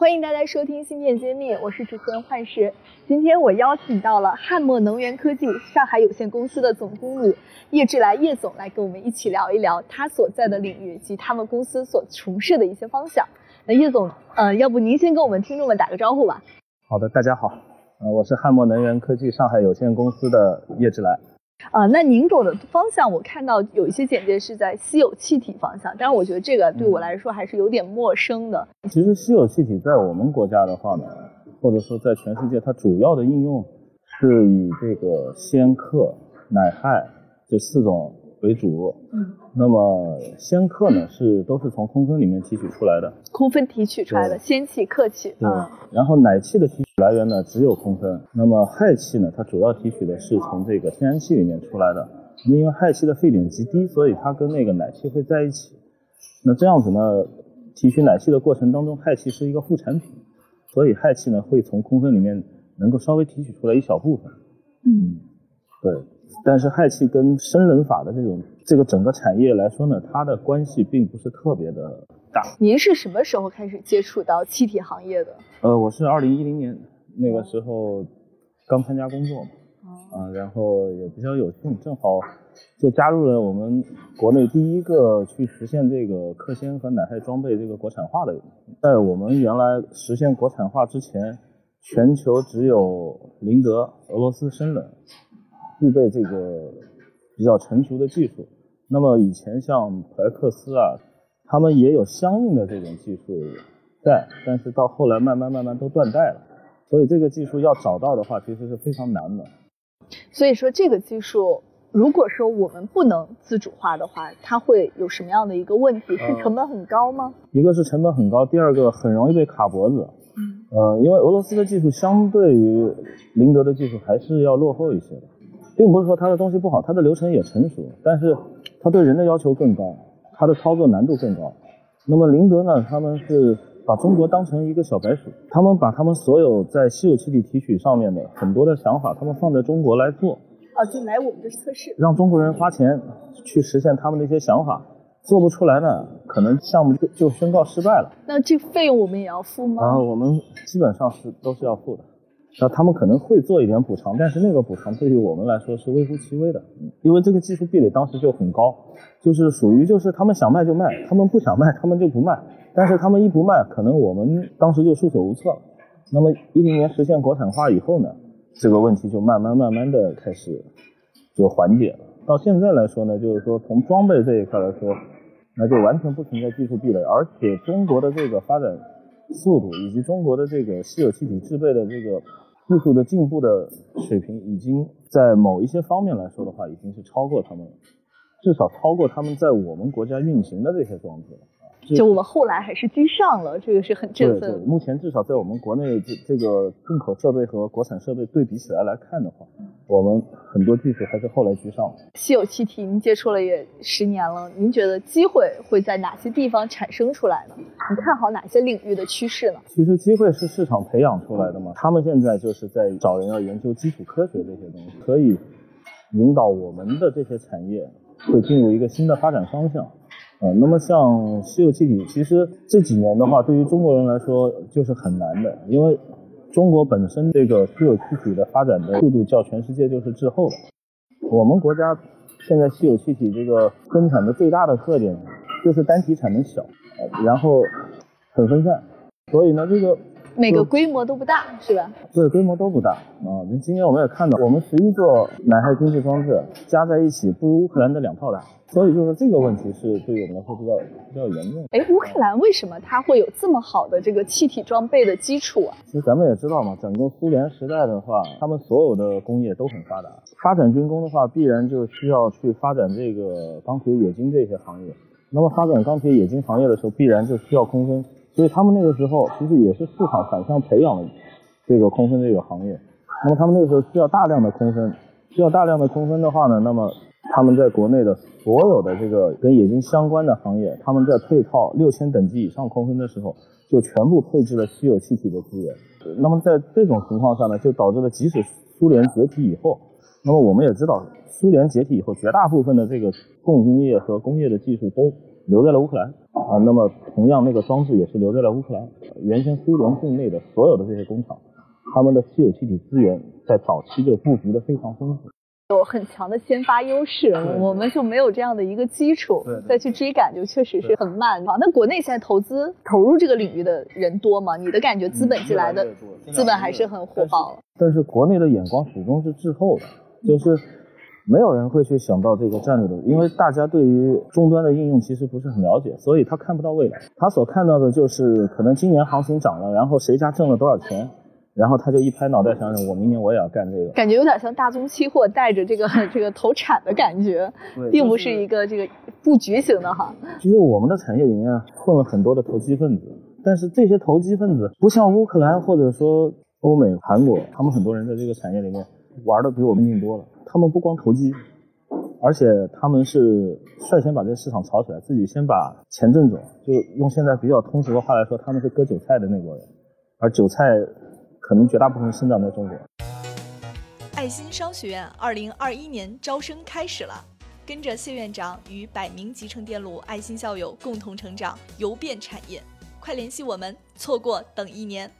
欢迎大家收听《芯片揭秘》，我是主持人幻石。今天我邀请到了汉墨能源科技上海有限公司的总经理叶志来叶总来跟我们一起聊一聊他所在的领域及他们公司所从事的一些方向。那叶总，呃，要不您先跟我们听众们打个招呼吧？好的，大家好，呃，我是汉墨能源科技上海有限公司的叶志来。啊，那您走的方向，我看到有一些简介是在稀有气体方向，但是我觉得这个对我来说还是有点陌生的。其实稀有气体在我们国家的话呢，或者说在全世界，它主要的应用是以这个氙氪、氖氦这四种。为主，嗯，那么氙氪呢是都是从空分里面提取出来的，空分提取出来的氙气、氪气，对。然后奶气的提取来源呢只有空分，那么氦气呢它主要提取的是从这个天然气里面出来的。那么因为氦气的沸点极低，所以它跟那个氖气会在一起。那这样子呢，提取氖气的过程当中，氦气是一个副产品，所以氦气呢会从空分里面能够稍微提取出来一小部分。嗯，对。但是氦气跟生冷法的这种这个整个产业来说呢，它的关系并不是特别的大。您是什么时候开始接触到气体行业的？呃，我是二零一零年那个时候刚参加工作嘛，啊，然后也比较有幸，正好就加入了我们国内第一个去实现这个克星和奶氦装备这个国产化的。在我们原来实现国产化之前，全球只有宁德、俄罗斯生冷。具备这个比较成熟的技术，那么以前像普莱克斯啊，他们也有相应的这种技术在，但是到后来慢慢慢慢都断代了，所以这个技术要找到的话，其实是非常难的。所以说这个技术，如果说我们不能自主化的话，它会有什么样的一个问题？是成本很高吗？一个是成本很高，第二个很容易被卡脖子。嗯。呃，因为俄罗斯的技术相对于宁德的技术还是要落后一些的。并不是说它的东西不好，它的流程也成熟，但是它对人的要求更高，它的操作难度更高。那么林德呢，他们是把中国当成一个小白鼠，他们把他们所有在稀有气体提取上面的很多的想法，他们放在中国来做。啊，就来我们这测试，让中国人花钱去实现他们的一些想法，做不出来呢，可能项目就就宣告失败了。那这费用我们也要付吗？啊，我们基本上是都是要付的。那他们可能会做一点补偿，但是那个补偿对于我们来说是微乎其微的，因为这个技术壁垒当时就很高，就是属于就是他们想卖就卖，他们不想卖他们就不卖，但是他们一不卖，可能我们当时就束手无策。那么一零年实现国产化以后呢，这个问题就慢慢慢慢的开始就缓解了。到现在来说呢，就是说从装备这一块来说，那就完全不存在技术壁垒，而且中国的这个发展。速度以及中国的这个稀有气体制备的这个技术的进步的水平，已经在某一些方面来说的话，已经是超过他们了，至少超过他们在我们国家运行的这些装置了。就我们后来还是居上了，这个是很振奋。对对，目前至少在我们国内这这个进口设备和国产设备对比起来来看的话，我们很多技术还是后来居上。稀有气体您接触了也十年了，您觉得机会会在哪些地方产生出来呢？你看好哪些领域的趋势呢？其实机会是市场培养出来的嘛，他们现在就是在找人要研究基础科学这些东西，可以引导我们的这些产业会进入一个新的发展方向。呃，那么像稀有气体，其实这几年的话，对于中国人来说就是很难的，因为中国本身这个稀有气体的发展的速度较全世界就是滞后的。我们国家现在稀有气体这个生产的最大的特点就是单体产能小，然后很分散，所以呢这个。每个规模都不大，是吧？对，规模都不大啊。那今天我们也看到，我们十一座南海军事装置加在一起不如乌克兰的两套大，所以就是这个问题是对于我们来说比较比较严重。哎，乌克兰为什么它会有这么好的这个气体装备的基础啊？其实咱们也知道嘛，整个苏联时代的话，他们所有的工业都很发达，发展军工的话，必然就需要去发展这个钢铁、冶金这些行业。那么发展钢铁、冶金行业的时候，必然就需要空分。所以他们那个时候其实也是市场反向培养了这个空分这个行业。那么他们那个时候需要大量的空分，需要大量的空分的话呢，那么他们在国内的所有的这个跟冶金相关的行业，他们在配套六千等级以上空分的时候，就全部配置了稀有气体的资源。那么在这种情况下呢，就导致了即使苏联解体以后，那么我们也知道，苏联解体以后，绝大部分的这个重工业和工业的技术都留在了乌克兰啊。那么同样，那个装置也是留在了乌克兰。原先苏联境内的所有的这些工厂，他们的稀有气体资源在早期就布局的非常丰富。有很强的先发优势，我们就没有这样的一个基础，再去追赶就确实是很慢啊。那国内现在投资投入这个领域的人多吗？你的感觉资本进来的资本还是很火爆。但是国内的眼光始终是滞后的，就是没有人会去想到这个战略的，因为大家对于终端的应用其实不是很了解，所以他看不到未来，他所看到的就是可能今年行情涨了，然后谁家挣了多少钱。然后他就一拍脑袋，想想我明年我也要干这个，感觉有点像大宗期货带着这个这个投产的感觉，并不是一个这个布局型的哈。其实我们的产业里面混了很多的投机分子，但是这些投机分子不像乌克兰或者说欧美、韩国，他们很多人在这个产业里面玩的比我们硬多了。他们不光投机，而且他们是率先把这个市场炒起来，自己先把钱挣走。就用现在比较通俗的话来说，他们是割韭菜的那波人，而韭菜。可能绝大部分生长在中国。爱心商学院二零二一年招生开始了，跟着谢院长与百名集成电路爱心校友共同成长，游遍产业。快联系我们，错过等一年。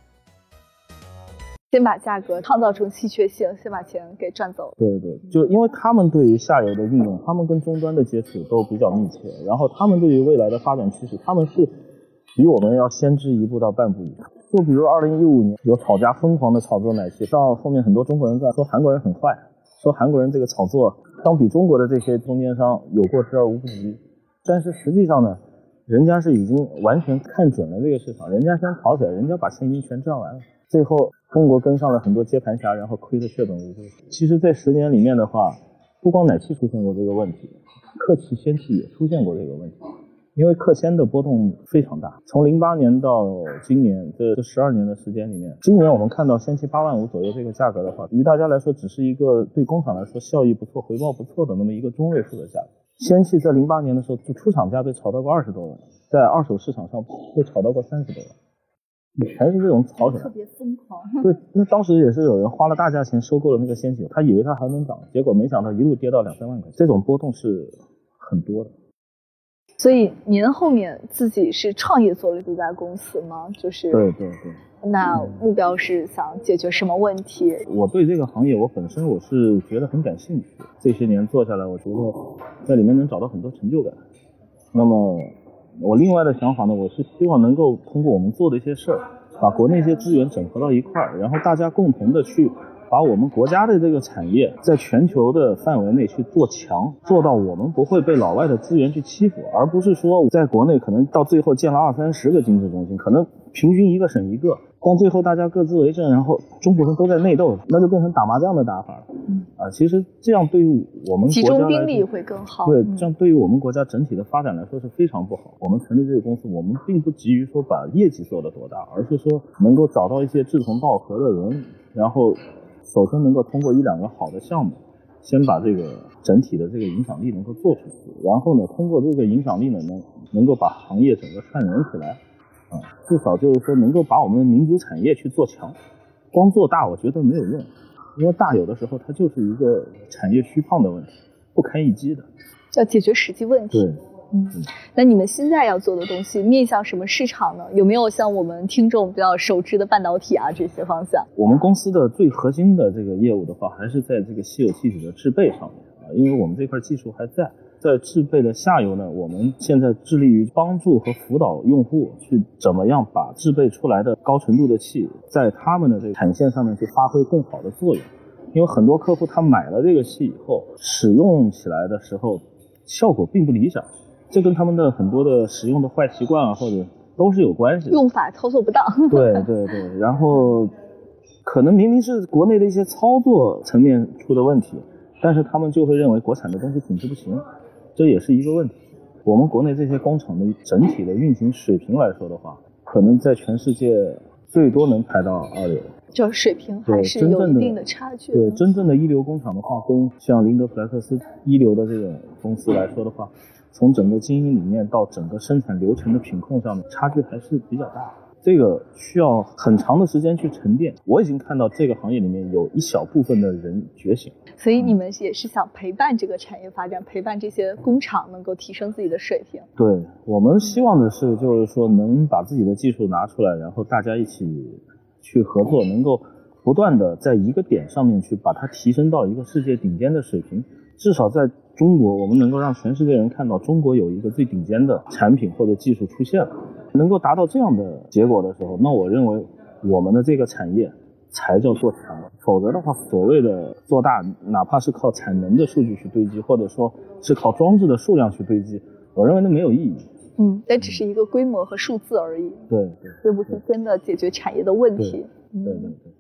先把价格创造成稀缺性，先把钱给赚走。对对，就因为他们对于下游的应用，他们跟终端的接触都比较密切，然后他们对于未来的发展趋势，他们是比我们要先知一步到半步以上。就比如二零一五年有炒家疯狂的炒作奶气，到后面很多中国人在说韩国人很坏，说韩国人这个炒作相比中国的这些中间商有过之而无不及。但是实际上呢，人家是已经完全看准了这个市场，人家先跑起来，人家把钱已经全赚完了，最后中国跟上了很多接盘侠，然后亏得血本无归。其实这十年里面的话，不光奶气出现过这个问题，克气、氙气也出现过这个问题。因为克氙的波动非常大，从零八年到今年这这十二年的时间里面，今年我们看到氙气八万五左右这个价格的话，于大家来说只是一个对工厂来说效益不错、回报不错的那么一个中位数的价格。氙气在零八年的时候就出厂价被炒到过二十多万，在二手市场上被炒到过三十多万，全是这种炒起来，特别疯狂。对，那当时也是有人花了大价钱收购了那个仙气，他以为它还能涨，结果没想到一路跌到两三万块钱，这种波动是很多的。所以您后面自己是创业做了这家公司吗？就是对对对。那目标是想解决什么问题？我对这个行业，我本身我是觉得很感兴趣。这些年做下来，我觉得在里面能找到很多成就感。那么我另外的想法呢，我是希望能够通过我们做的一些事儿，把国内一些资源整合到一块儿，然后大家共同的去。把我们国家的这个产业在全球的范围内去做强，做到我们不会被老外的资源去欺负，而不是说在国内可能到最后建了二三十个经济中心，可能平均一个省一个，但最后大家各自为政，然后中国人都在内斗，那就变成打麻将的打法了。啊，其实这样对于我们集中兵力会更好。对，这样对于我们国家整体的发展来说是非常不好。我们成立这个公司，我们并不急于说把业绩做得多大，而是说能够找到一些志同道合的人，然后。首先能够通过一两个好的项目，先把这个整体的这个影响力能够做出去，然后呢，通过这个影响力呢，能能够把行业整个串联起来，啊，至少就是说能够把我们的民族产业去做强。光做大我觉得没有用，因为大有的时候它就是一个产业虚胖的问题，不堪一击的。要解决实际问题。对。嗯，那你们现在要做的东西面向什么市场呢？有没有像我们听众比较熟知的半导体啊这些方向？我们公司的最核心的这个业务的话，还是在这个稀有气体的制备上面啊，因为我们这块技术还在。在制备的下游呢，我们现在致力于帮助和辅导用户去怎么样把制备出来的高纯度的气，在他们的这个产线上面去发挥更好的作用。因为很多客户他买了这个气以后，使用起来的时候效果并不理想。这跟他们的很多的使用的坏习惯啊，或者都是有关系的。用法操作不当。对对对，然后可能明明是国内的一些操作层面出的问题，但是他们就会认为国产的东西品质不行，这也是一个问题。我们国内这些工厂的整体的运行水平来说的话，可能在全世界最多能排到二流，就水平还是有一定的差距。对，真正的一流工厂的话，跟像林德普莱克斯一流的这种公司来说的话，从整个经营理念到整个生产流程的品控上面，差距还是比较大。这个需要很长的时间去沉淀。我已经看到这个行业里面有一小部分的人觉醒，所以你们也是想陪伴这个产业发展，陪伴这些工厂能够提升自己的水平。对我们希望的是，就是说能把自己的技术拿出来，然后大家一起去合作，能够不断的在一个点上面去把它提升到一个世界顶尖的水平。至少在中国，我们能够让全世界人看到中国有一个最顶尖的产品或者技术出现了。能够达到这样的结果的时候，那我认为我们的这个产业才叫做强。否则的话，所谓的做大，哪怕是靠产能的数据去堆积，或者说是靠装置的数量去堆积，我认为那没有意义。嗯，那只是一个规模和数字而已。对对，这不是真的解决产业的问题。对对对。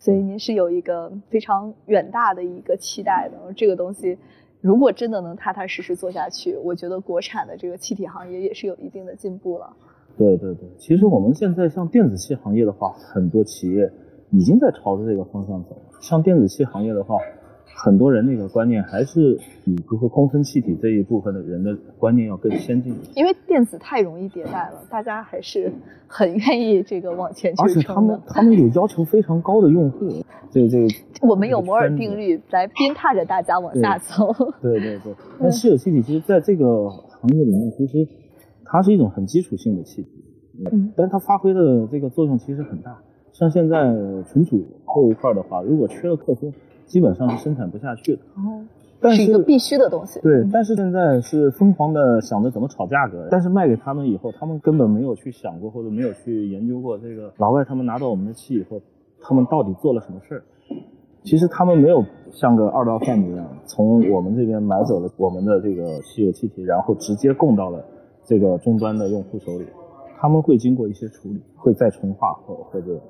所以您是有一个非常远大的一个期待的，这个东西。如果真的能踏踏实实做下去，我觉得国产的这个气体行业也是有一定的进步了。对对对，其实我们现在像电子器行业的话，很多企业已经在朝着这个方向走了。像电子器行业的话。很多人那个观念还是比，比如说空分气体这一部分的人的观念要更先进。因为电子太容易迭代了，大家还是很愿意这个往前去而且他们他们有要求非常高的用户，这个这个我们有摩尔定律来鞭挞着大家往下走。对对对，那稀有气体其实在这个行业里面，其实它是一种很基础性的气体，嗯，但是它发挥的这个作用其实很大。像现在存储这一块的话，如果缺了克松。基本上是生产不下去的，哦，是一个必须的东西。对，但是现在是疯狂的想着怎么炒价格，但是卖给他们以后，他们根本没有去想过或者没有去研究过这个老外他们拿到我们的气以后，他们到底做了什么事儿？其实他们没有像个二道贩子一样，从我们这边买走了我们的这个稀有气体，然后直接供到了这个终端的用户手里。他们会经过一些处理，会再纯化或或者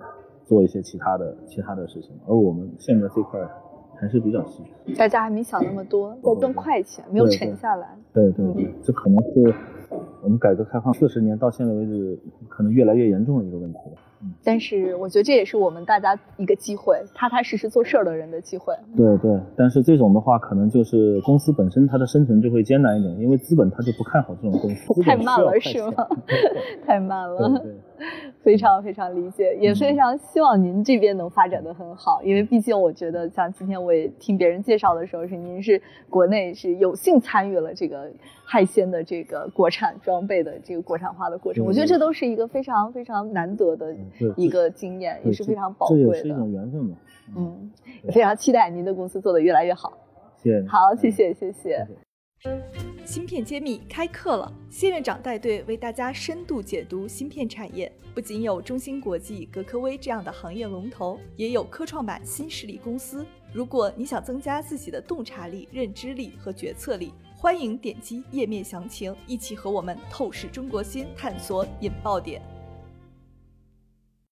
做一些其他的其他的事情，而我们现在这块。还是比较细，大家还没想那么多，在挣快钱，没有沉下来。对对对，这可能是我们改革开放四十年到现在为止，可能越来越严重的一个问题。嗯但是我觉得这也是我们大家一个机会，踏踏实实做事儿的人的机会。对对，但是这种的话，可能就是公司本身它的生存就会艰难一点，因为资本它就不看好这种公司。太慢了是吗？太慢了，非常非常理解，也非常希望您这边能发展的很好，因为毕竟我觉得像今天我也听别人介绍的时候，是您是国内是有幸参与了这个海鲜的这个国产装备的这个国产化的过程，我觉得这都是一个非常非常难得的。一个经验也是非常宝贵的，这也是一种缘分嘛。嗯，非常期待您的公司做的越来越好。谢谢。好，谢谢，谢谢。芯片揭秘开课了，谢院长带队为大家深度解读芯片产业。不仅有中芯国际、格科微这样的行业龙头，也有科创板新势力公司。如果你想增加自己的洞察力、认知力和决策力，欢迎点击页面详情，一起和我们透视中国芯，探索引爆点。